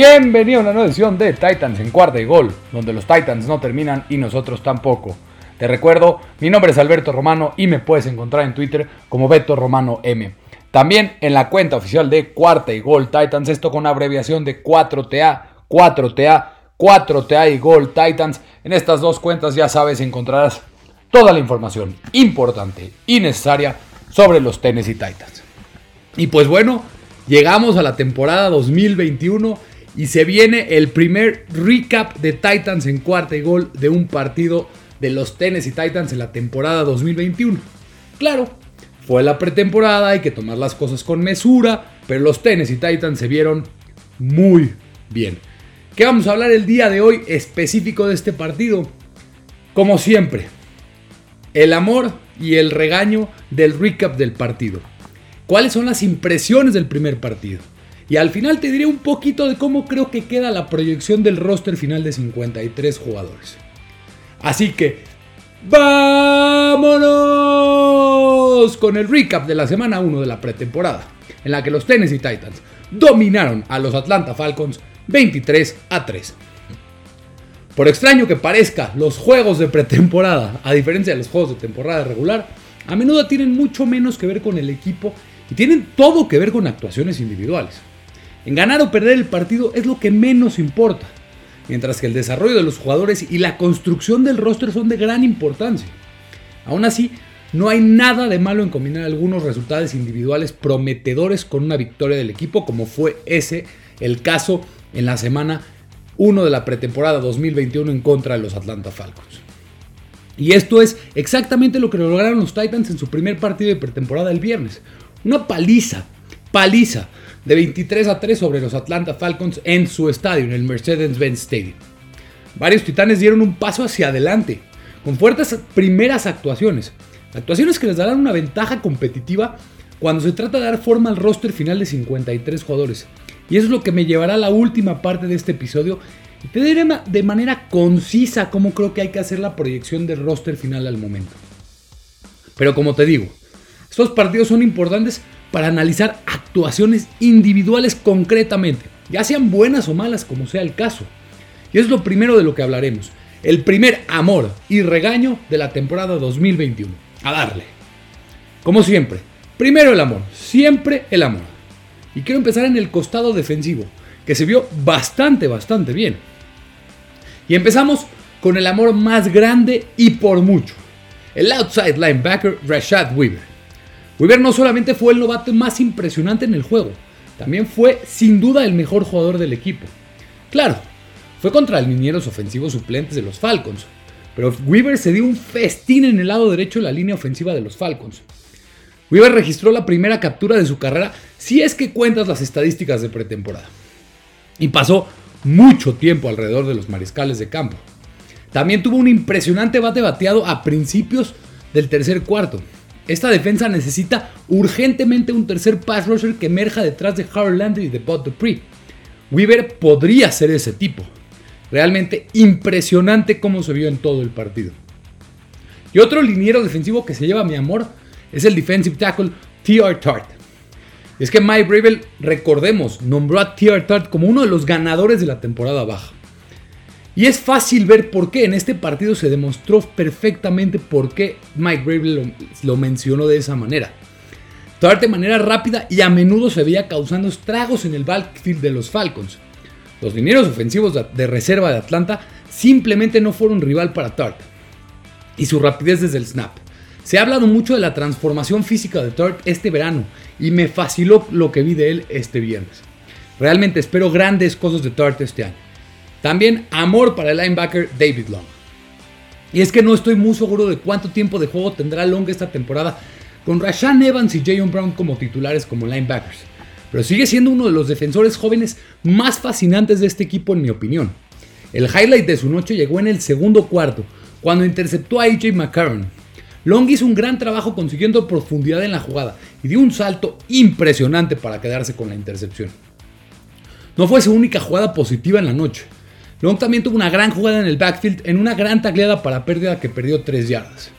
Bienvenido a una nueva edición de Titans en cuarta y gol, donde los Titans no terminan y nosotros tampoco. Te recuerdo, mi nombre es Alberto Romano y me puedes encontrar en Twitter como Beto Romano M. También en la cuenta oficial de Cuarta y Gol Titans, esto con abreviación de 4TA, 4TA, 4TA y Gol Titans. En estas dos cuentas ya sabes encontrarás toda la información importante y necesaria sobre los Tennessee Titans. Y pues bueno, llegamos a la temporada 2021 y se viene el primer recap de Titans en cuarta y gol de un partido de los Tennessee Titans en la temporada 2021. Claro, fue la pretemporada, hay que tomar las cosas con mesura, pero los Tennessee Titans se vieron muy bien. ¿Qué vamos a hablar el día de hoy específico de este partido? Como siempre, el amor y el regaño del recap del partido. ¿Cuáles son las impresiones del primer partido? Y al final te diré un poquito de cómo creo que queda la proyección del roster final de 53 jugadores. Así que, ¡vámonos! Con el recap de la semana 1 de la pretemporada, en la que los Tennessee Titans dominaron a los Atlanta Falcons 23 a 3. Por extraño que parezca, los juegos de pretemporada, a diferencia de los juegos de temporada regular, a menudo tienen mucho menos que ver con el equipo y tienen todo que ver con actuaciones individuales. En ganar o perder el partido es lo que menos importa, mientras que el desarrollo de los jugadores y la construcción del roster son de gran importancia. Aún así, no hay nada de malo en combinar algunos resultados individuales prometedores con una victoria del equipo, como fue ese el caso en la semana 1 de la pretemporada 2021 en contra de los Atlanta Falcons. Y esto es exactamente lo que lograron los Titans en su primer partido de pretemporada el viernes. Una paliza, paliza de 23 a 3 sobre los Atlanta Falcons en su estadio, en el Mercedes-Benz Stadium. Varios titanes dieron un paso hacia adelante, con fuertes primeras actuaciones. Actuaciones que les darán una ventaja competitiva cuando se trata de dar forma al roster final de 53 jugadores. Y eso es lo que me llevará a la última parte de este episodio. Y te diré de manera concisa cómo creo que hay que hacer la proyección del roster final al momento. Pero como te digo, estos partidos son importantes para analizar actuaciones individuales concretamente, ya sean buenas o malas como sea el caso. Y es lo primero de lo que hablaremos, el primer amor y regaño de la temporada 2021. A darle. Como siempre, primero el amor, siempre el amor. Y quiero empezar en el costado defensivo, que se vio bastante, bastante bien. Y empezamos con el amor más grande y por mucho. El outside linebacker Rashad Weaver. Weaver no solamente fue el novato más impresionante en el juego, también fue sin duda el mejor jugador del equipo. Claro, fue contra linieros ofensivos suplentes de los Falcons, pero Weaver se dio un festín en el lado derecho de la línea ofensiva de los Falcons. Weaver registró la primera captura de su carrera si es que cuentas las estadísticas de pretemporada. Y pasó mucho tiempo alrededor de los mariscales de campo. También tuvo un impresionante bate bateado a principios del tercer cuarto, esta defensa necesita urgentemente un tercer pass rusher que emerja detrás de Harold Landry y de Bud Dupree. Weaver podría ser ese tipo. Realmente impresionante cómo se vio en todo el partido. Y otro liniero defensivo que se lleva mi amor es el defensive tackle T.R. Tart. Es que Mike Bravel, recordemos, nombró a T.R. Tart como uno de los ganadores de la temporada baja. Y es fácil ver por qué en este partido se demostró perfectamente por qué Mike Bravel lo, mencionó de esa manera. Tart de manera rápida y a menudo se veía causando estragos en el backfield de los Falcons. Los dineros ofensivos de reserva de Atlanta simplemente no fueron rival para Tart. Y su rapidez desde el snap. Se ha hablado mucho de la transformación física de Tart este verano y me fascinó lo que vi de él este viernes. Realmente espero grandes cosas de Tart este año. También amor para el linebacker David Long. Y es que no estoy muy seguro de cuánto tiempo de juego tendrá Long esta temporada con Rashan Evans y Jayon Brown como titulares como linebackers. Pero sigue siendo uno de los defensores jóvenes más fascinantes de este equipo en mi opinión. El highlight de su noche llegó en el segundo cuarto, cuando interceptó a AJ McCarron. Long hizo un gran trabajo consiguiendo profundidad en la jugada y dio un salto impresionante para quedarse con la intercepción. No fue su única jugada positiva en la noche. Long también tuvo una gran jugada en el backfield en una gran tacleada para pérdida que perdió 3 yardas.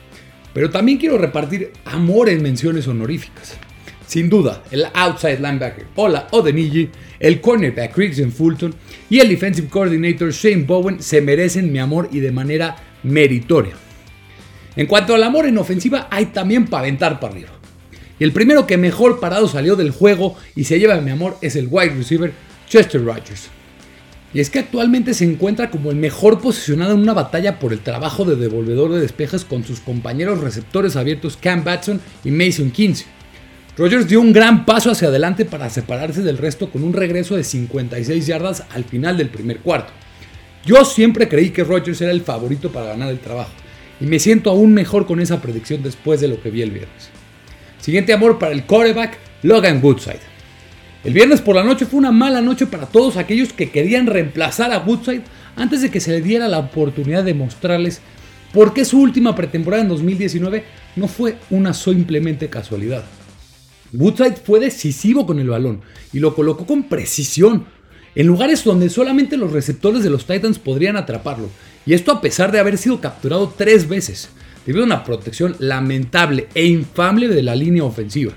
Pero también quiero repartir amor en menciones honoríficas. Sin duda, el outside linebacker Ola Odeniji, el cornerback Riggs Fulton y el defensive coordinator Shane Bowen se merecen mi amor y de manera meritoria. En cuanto al amor en ofensiva, hay también para aventar para arriba. Y el primero que mejor parado salió del juego y se lleva mi amor es el wide receiver Chester Rogers. Y es que actualmente se encuentra como el mejor posicionado en una batalla por el trabajo de devolvedor de despejes con sus compañeros receptores abiertos Cam Batson y Mason Kinsey. Rogers dio un gran paso hacia adelante para separarse del resto con un regreso de 56 yardas al final del primer cuarto. Yo siempre creí que Rogers era el favorito para ganar el trabajo y me siento aún mejor con esa predicción después de lo que vi el viernes. Siguiente amor para el quarterback Logan Woodside. El viernes por la noche fue una mala noche para todos aquellos que querían reemplazar a Woodside antes de que se le diera la oportunidad de mostrarles por qué su última pretemporada en 2019 no fue una simplemente casualidad. Woodside fue decisivo con el balón y lo colocó con precisión en lugares donde solamente los receptores de los Titans podrían atraparlo. Y esto a pesar de haber sido capturado tres veces, debido a una protección lamentable e infame de la línea ofensiva.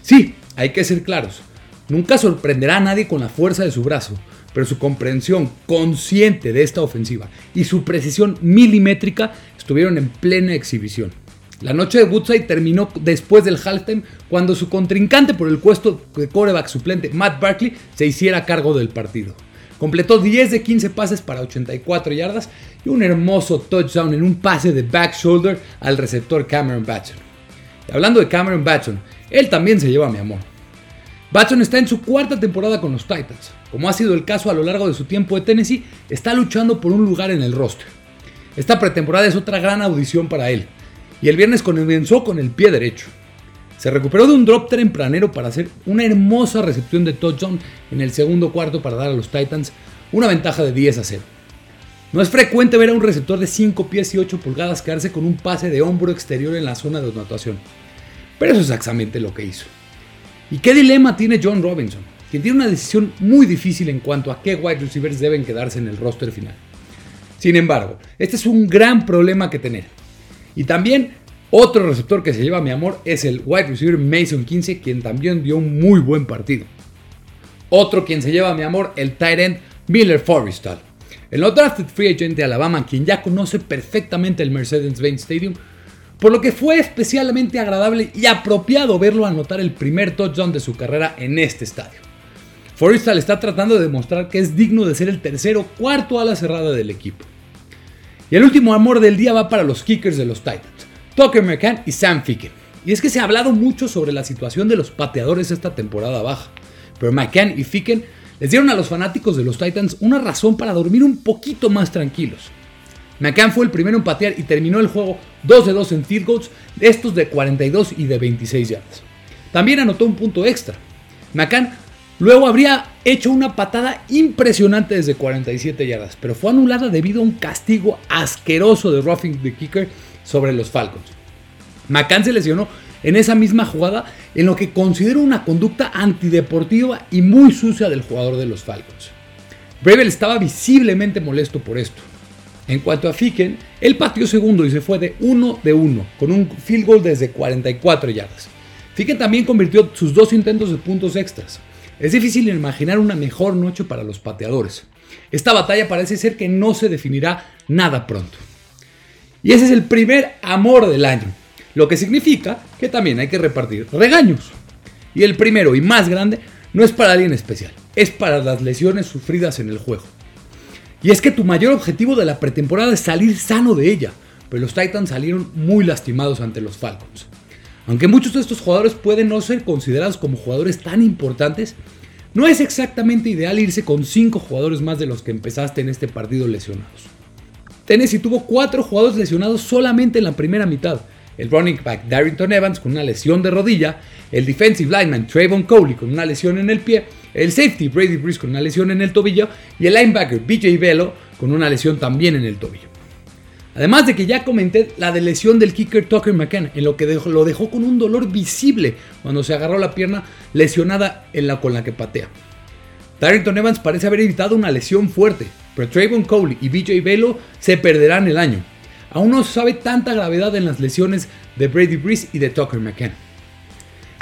Sí, hay que ser claros, nunca sorprenderá a nadie con la fuerza de su brazo, pero su comprensión consciente de esta ofensiva y su precisión milimétrica estuvieron en plena exhibición. La noche de Woodside terminó después del halftime cuando su contrincante por el puesto de coreback suplente Matt Barkley se hiciera cargo del partido. Completó 10 de 15 pases para 84 yardas y un hermoso touchdown en un pase de back shoulder al receptor Cameron Batson. Hablando de Cameron Batson, él también se lleva mi amor. Batson está en su cuarta temporada con los Titans. Como ha sido el caso a lo largo de su tiempo de Tennessee, está luchando por un lugar en el roster. Esta pretemporada es otra gran audición para él y el viernes comenzó con el pie derecho. Se recuperó de un drop tempranero para hacer una hermosa recepción de touchdown en el segundo cuarto para dar a los Titans una ventaja de 10 a 0. No es frecuente ver a un receptor de 5 pies y 8 pulgadas quedarse con un pase de hombro exterior en la zona de anotación, pero eso es exactamente lo que hizo. ¿Y qué dilema tiene John Robinson? Quien tiene una decisión muy difícil en cuanto a qué wide receivers deben quedarse en el roster final. Sin embargo, este es un gran problema que tener y también otro receptor que se lleva mi amor es el wide receiver Mason 15, quien también dio un muy buen partido. Otro quien se lleva mi amor, el tight end Miller Forrestal. El no drafted free agent de Alabama, quien ya conoce perfectamente el Mercedes-Benz Stadium, por lo que fue especialmente agradable y apropiado verlo anotar el primer touchdown de su carrera en este estadio. Forrestal está tratando de demostrar que es digno de ser el tercero cuarto a la cerrada del equipo. Y el último amor del día va para los kickers de los Titans, Tucker McCann y Sam Ficken. Y es que se ha hablado mucho sobre la situación de los pateadores esta temporada baja, pero McCann y Ficken les dieron a los fanáticos de los Titans una razón para dormir un poquito más tranquilos. McCann fue el primero en patear y terminó el juego 2 de 2 en field goals, estos de 42 y de 26 yardas. También anotó un punto extra. McCann Luego habría hecho una patada impresionante desde 47 yardas, pero fue anulada debido a un castigo asqueroso de roughing the kicker sobre los Falcons. McCann se lesionó en esa misma jugada en lo que considero una conducta antideportiva y muy sucia del jugador de los Falcons. Bravel estaba visiblemente molesto por esto. En cuanto a Ficken, él pateó segundo y se fue de 1 de 1 con un field goal desde 44 yardas. Ficken también convirtió sus dos intentos de puntos extras. Es difícil imaginar una mejor noche para los pateadores. Esta batalla parece ser que no se definirá nada pronto. Y ese es el primer amor del año, lo que significa que también hay que repartir regaños. Y el primero y más grande no es para alguien especial, es para las lesiones sufridas en el juego. Y es que tu mayor objetivo de la pretemporada es salir sano de ella, pero los Titans salieron muy lastimados ante los Falcons. Aunque muchos de estos jugadores pueden no ser considerados como jugadores tan importantes, no es exactamente ideal irse con 5 jugadores más de los que empezaste en este partido lesionados. Tennessee tuvo 4 jugadores lesionados solamente en la primera mitad. El running back Darrington Evans con una lesión de rodilla, el defensive lineman Trayvon Coley con una lesión en el pie, el safety Brady Breeze con una lesión en el tobillo y el linebacker BJ Velo con una lesión también en el tobillo. Además de que ya comenté la de lesión del kicker Tucker McCann, en lo que lo dejó con un dolor visible cuando se agarró la pierna lesionada en la con la que patea. Darrington Evans parece haber evitado una lesión fuerte, pero Trayvon Cole y BJ Velo se perderán el año. Aún no se sabe tanta gravedad en las lesiones de Brady Breeze y de Tucker McCann.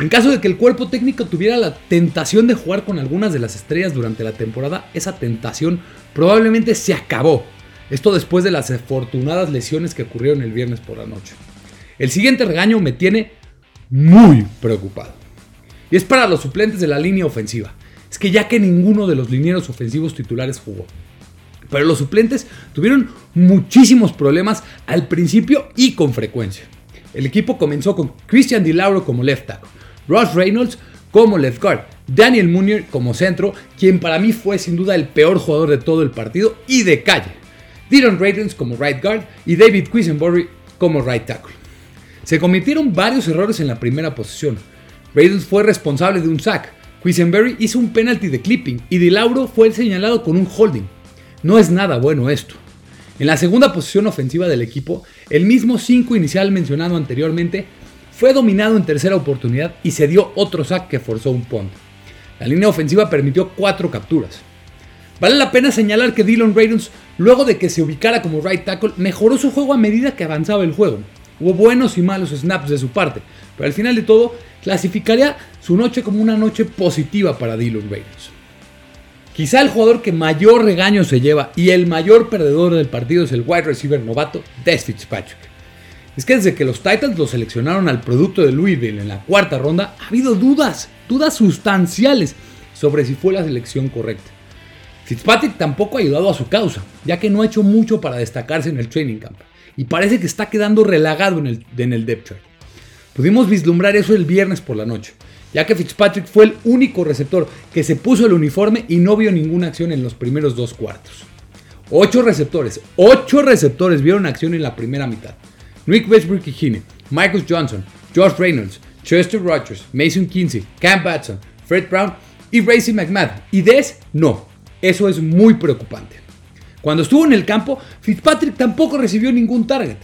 En caso de que el cuerpo técnico tuviera la tentación de jugar con algunas de las estrellas durante la temporada, esa tentación probablemente se acabó. Esto después de las afortunadas lesiones que ocurrieron el viernes por la noche. El siguiente regaño me tiene muy preocupado. Y es para los suplentes de la línea ofensiva. Es que ya que ninguno de los linieros ofensivos titulares jugó. Pero los suplentes tuvieron muchísimos problemas al principio y con frecuencia. El equipo comenzó con Christian DiLauro como left tackle, Ross Reynolds como left guard, Daniel Munier como centro, quien para mí fue sin duda el peor jugador de todo el partido y de calle, Dylan Ravens como right guard y David Quisenberry como right tackle. Se cometieron varios errores en la primera posición. Ravens fue responsable de un sack, Quisenberry hizo un penalty de clipping y DiLauro fue señalado con un holding. No es nada bueno esto. En la segunda posición ofensiva del equipo, el mismo 5 inicial mencionado anteriormente fue dominado en tercera oportunidad y se dio otro sack que forzó un punt. La línea ofensiva permitió 4 capturas. Vale la pena señalar que Dylan Ravens, luego de que se ubicara como right tackle, mejoró su juego a medida que avanzaba el juego. Hubo buenos y malos snaps de su parte, pero al final de todo clasificaría su noche como una noche positiva para Dylan Ravens. Quizá el jugador que mayor regaño se lleva y el mayor perdedor del partido es el wide receiver novato Des Fitzpatrick. Es que desde que los Titans lo seleccionaron al producto de Louisville en la cuarta ronda, ha habido dudas, dudas sustanciales sobre si fue la selección correcta. Fitzpatrick tampoco ha ayudado a su causa, ya que no ha hecho mucho para destacarse en el training camp, y parece que está quedando relagado en el, en el depth chart. Pudimos vislumbrar eso el viernes por la noche, ya que Fitzpatrick fue el único receptor que se puso el uniforme y no vio ninguna acción en los primeros dos cuartos. Ocho receptores, ocho receptores vieron acción en la primera mitad. Nick Westbrook y Marcus Johnson, Josh Reynolds, Chester Rogers, Mason Kinsey, Cam Batson, Fred Brown y Racy McMahon. Y Des, no. Eso es muy preocupante. Cuando estuvo en el campo, Fitzpatrick tampoco recibió ningún target.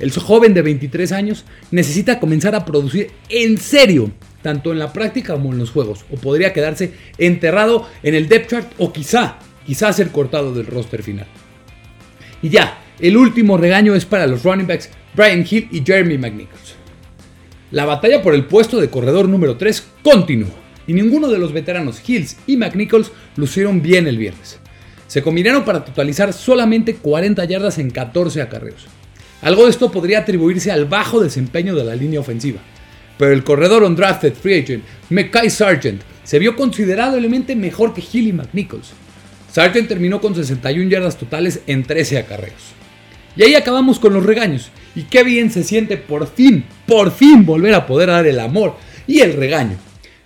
El joven de 23 años necesita comenzar a producir en serio tanto en la práctica como en los juegos, o podría quedarse enterrado en el depth chart o quizá, quizá ser cortado del roster final. Y ya, el último regaño es para los running backs Brian Hill y Jeremy McNichols. La batalla por el puesto de corredor número 3 continuó, y ninguno de los veteranos Hills y McNichols lucieron bien el viernes. Se combinaron para totalizar solamente 40 yardas en 14 acarreos. Algo de esto podría atribuirse al bajo desempeño de la línea ofensiva, pero el corredor undrafted free agent, Mekai Sargent, se vio considerablemente mejor que Hill y McNichols. Sargent terminó con 61 yardas totales en 13 acarreos. Y ahí acabamos con los regaños. Y qué bien se siente por fin, por fin volver a poder dar el amor y el regaño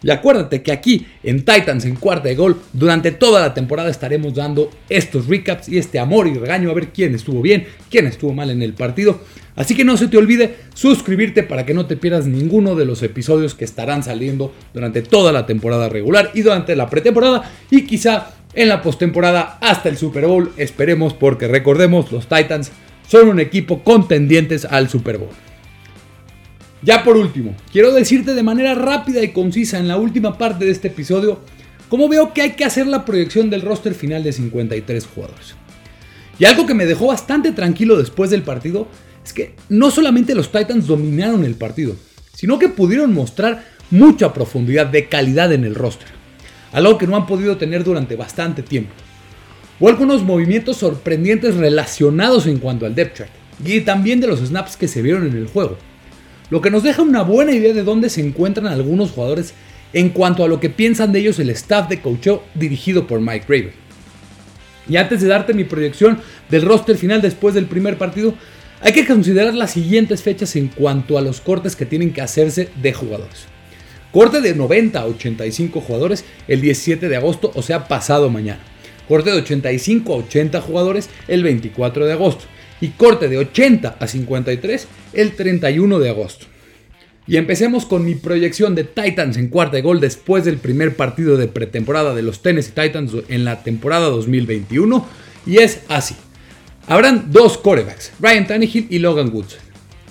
y acuérdate que aquí en Titans en cuarta de gol, durante toda la temporada estaremos dando estos recaps y este amor y regaño a ver quién estuvo bien, quién estuvo mal en el partido. Así que no se te olvide suscribirte para que no te pierdas ninguno de los episodios que estarán saliendo durante toda la temporada regular y durante la pretemporada y quizá en la postemporada hasta el Super Bowl. Esperemos porque recordemos, los Titans son un equipo contendientes al Super Bowl. Ya por último, quiero decirte de manera rápida y concisa en la última parte de este episodio cómo veo que hay que hacer la proyección del roster final de 53 jugadores. Y algo que me dejó bastante tranquilo después del partido es que no solamente los Titans dominaron el partido, sino que pudieron mostrar mucha profundidad de calidad en el roster, algo que no han podido tener durante bastante tiempo. O algunos movimientos sorprendentes relacionados en cuanto al depth chart y también de los snaps que se vieron en el juego lo que nos deja una buena idea de dónde se encuentran algunos jugadores en cuanto a lo que piensan de ellos el staff de coacheo dirigido por Mike Raven. Y antes de darte mi proyección del roster final después del primer partido, hay que considerar las siguientes fechas en cuanto a los cortes que tienen que hacerse de jugadores. Corte de 90 a 85 jugadores el 17 de agosto, o sea, pasado mañana. Corte de 85 a 80 jugadores el 24 de agosto y corte de 80 a 53 el 31 de agosto. Y empecemos con mi proyección de Titans en cuarta de gol después del primer partido de pretemporada de los Tennessee Titans en la temporada 2021. Y es así. Habrán dos corebacks, Ryan Tannehill y Logan Woodside.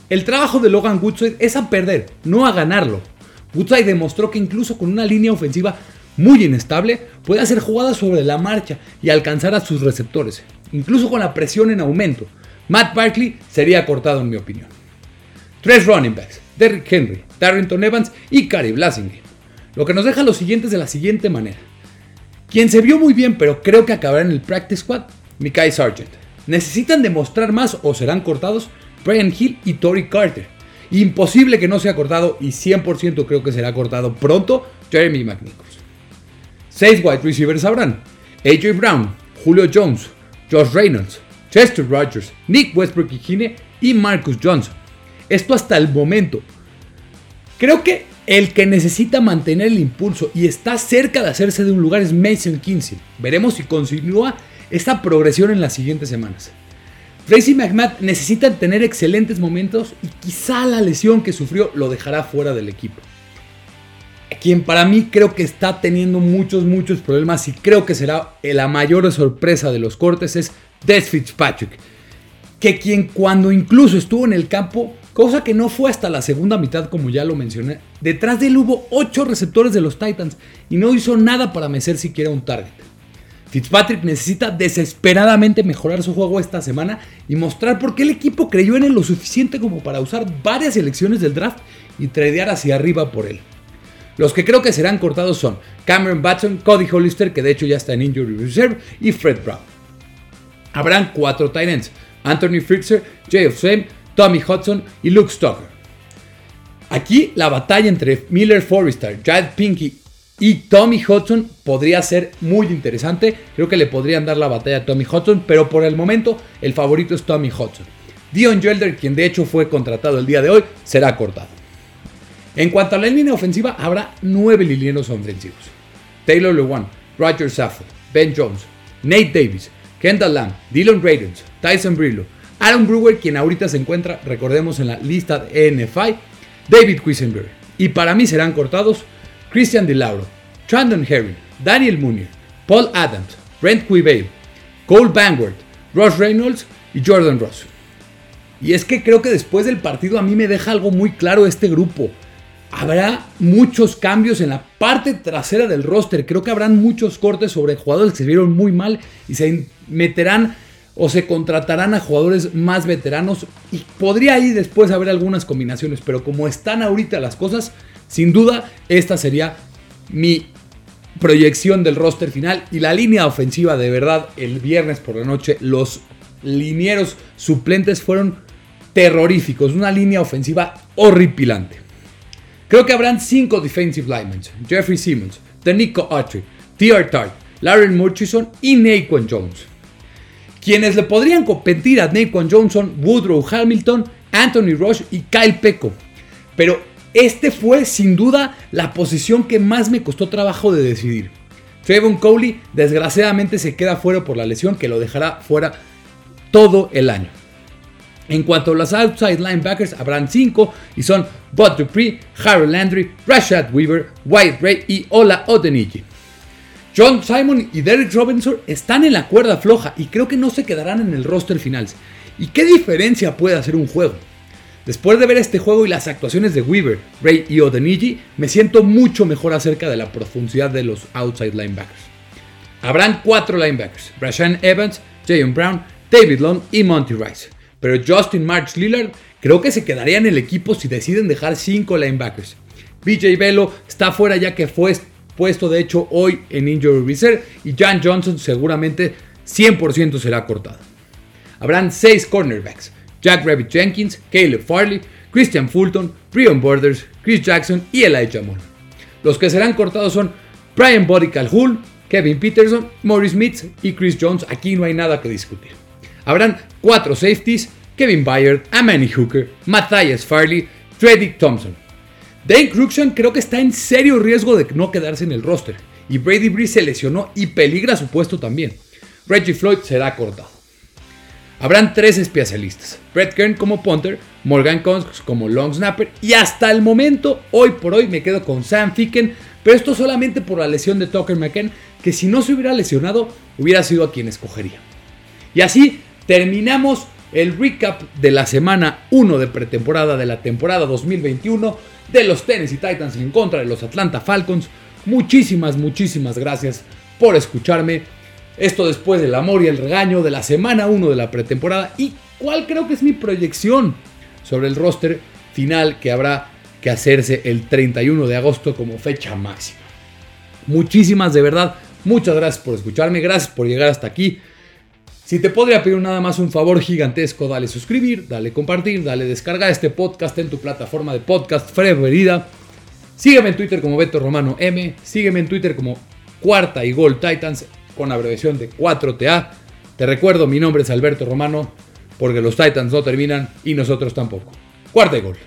El trabajo de Logan Woodside es a perder, no a ganarlo. Woodside demostró que incluso con una línea ofensiva muy inestable puede hacer jugadas sobre la marcha y alcanzar a sus receptores, incluso con la presión en aumento. Matt Barkley sería cortado en mi opinión. tres running backs, Derrick Henry, Darrington Evans y Cary Blasingame. Lo que nos deja los siguientes de la siguiente manera. Quien se vio muy bien, pero creo que acabará en el practice squad, Mikai Sargent. ¿Necesitan demostrar más o serán cortados? Brian Hill y Tory Carter. Imposible que no sea cortado y 100% creo que será cortado pronto Jeremy McNichols. Seis wide receivers habrán. AJ Brown, Julio Jones, Josh Reynolds, Chester Rogers, Nick Westbrook y Marcus Johnson. Esto hasta el momento. Creo que el que necesita mantener el impulso y está cerca de hacerse de un lugar es Mason Kinsey. Veremos si continúa esta progresión en las siguientes semanas. Tracy McMahon necesita tener excelentes momentos y quizá la lesión que sufrió lo dejará fuera del equipo. Quien para mí creo que está teniendo muchos, muchos problemas y creo que será la mayor sorpresa de los cortes es Des Fitzpatrick. Que quien cuando incluso estuvo en el campo, cosa que no fue hasta la segunda mitad como ya lo mencioné, detrás de él hubo 8 receptores de los Titans y no hizo nada para mecer siquiera un target. Fitzpatrick necesita desesperadamente mejorar su juego esta semana y mostrar por qué el equipo creyó en él lo suficiente como para usar varias selecciones del draft y tradear hacia arriba por él. Los que creo que serán cortados son Cameron Batson, Cody Hollister, que de hecho ya está en Injury Reserve, y Fred Brown. Habrán cuatro tight ends: Anthony Frickser, Jay of Tommy Hudson y Luke Stoker. Aquí la batalla entre Miller Forrester, Jad Pinky y Tommy Hudson podría ser muy interesante. Creo que le podrían dar la batalla a Tommy Hudson, pero por el momento el favorito es Tommy Hudson. Dion Gelder, quien de hecho fue contratado el día de hoy, será cortado. En cuanto a la línea ofensiva, habrá nueve linieros ofensivos. Taylor Lewan, Roger Saffold, Ben Jones, Nate Davis, Kendall Lamb, Dylan Radens, Tyson Brillo, Aaron Brewer, quien ahorita se encuentra, recordemos, en la lista de NFI, David Quisenberry. Y para mí serán cortados Christian DeLauro, Chandon Herring, Daniel Mooney, Paul Adams, Brent Quibale, Cole Bangward, Ross Reynolds y Jordan Ross. Y es que creo que después del partido a mí me deja algo muy claro este grupo. Habrá muchos cambios en la parte trasera del roster. Creo que habrán muchos cortes sobre jugadores que se vieron muy mal y se meterán o se contratarán a jugadores más veteranos. Y podría ahí después haber algunas combinaciones. Pero como están ahorita las cosas, sin duda, esta sería mi proyección del roster final y la línea ofensiva de verdad el viernes por la noche los linieros suplentes fueron terroríficos, una línea ofensiva horripilante. Creo que habrán cinco defensive linemen, Jeffrey Simmons, Danico Autry, T.R. Tart, Larry Murchison y Naquan Jones. Quienes le podrían competir a Naquan Johnson, Woodrow Hamilton, Anthony Rush y Kyle Pecco. Pero este fue sin duda la posición que más me costó trabajo de decidir. Trayvon Coley desgraciadamente se queda fuera por la lesión que lo dejará fuera todo el año. En cuanto a los outside linebackers, habrán 5 y son Bud Dupree, Harold Landry, Rashad Weaver, White Ray y Ola Odeniki. John Simon y Derek Robinson están en la cuerda floja y creo que no se quedarán en el roster final. ¿Y qué diferencia puede hacer un juego? Después de ver este juego y las actuaciones de Weaver, Ray y Odeniji, me siento mucho mejor acerca de la profundidad de los outside linebackers. Habrán cuatro linebackers: Brashan Evans, Jayon Brown, David Long y Monty Rice. Pero Justin March Lillard creo que se quedaría en el equipo si deciden dejar cinco linebackers. BJ Velo está fuera ya que fue puesto de hecho hoy en Injury Reserve y Jan Johnson seguramente 100% será cortado. Habrán seis cornerbacks. Jack Rabbit Jenkins, Caleb Farley, Christian Fulton, Brian Borders, Chris Jackson y Elijah Moore. Los que serán cortados son Brian Body Calhoun, Kevin Peterson, Maurice Smith y Chris Jones. Aquí no hay nada que discutir. Habrán cuatro safeties: Kevin Byard, Amani Hooker, Matthias Farley, Freddy Thompson. Dane Cruikshank creo que está en serio riesgo de no quedarse en el roster. Y Brady Breeze se lesionó y peligra su puesto también. Reggie Floyd será cortado. Habrán tres especialistas: Brett Kern como punter, Morgan Cox como long snapper y hasta el momento, hoy por hoy, me quedo con Sam Ficken, pero esto solamente por la lesión de Tucker McKen, que si no se hubiera lesionado, hubiera sido a quien escogería. Y así terminamos el recap de la semana 1 de pretemporada de la temporada 2021 de los Tennessee Titans en contra de los Atlanta Falcons. Muchísimas, muchísimas gracias por escucharme. Esto después del amor y el regaño de la semana 1 de la pretemporada y cuál creo que es mi proyección sobre el roster final que habrá que hacerse el 31 de agosto como fecha máxima. Muchísimas de verdad, muchas gracias por escucharme, gracias por llegar hasta aquí. Si te podría pedir nada más un favor gigantesco, dale suscribir, dale compartir, dale descargar este podcast en tu plataforma de podcast preferida. Sígueme en Twitter como Beto Romano M, sígueme en Twitter como Cuarta y Gol Titans con abreviación de 4TA. Te recuerdo, mi nombre es Alberto Romano, porque los Titans no terminan y nosotros tampoco. Cuarta y Gol.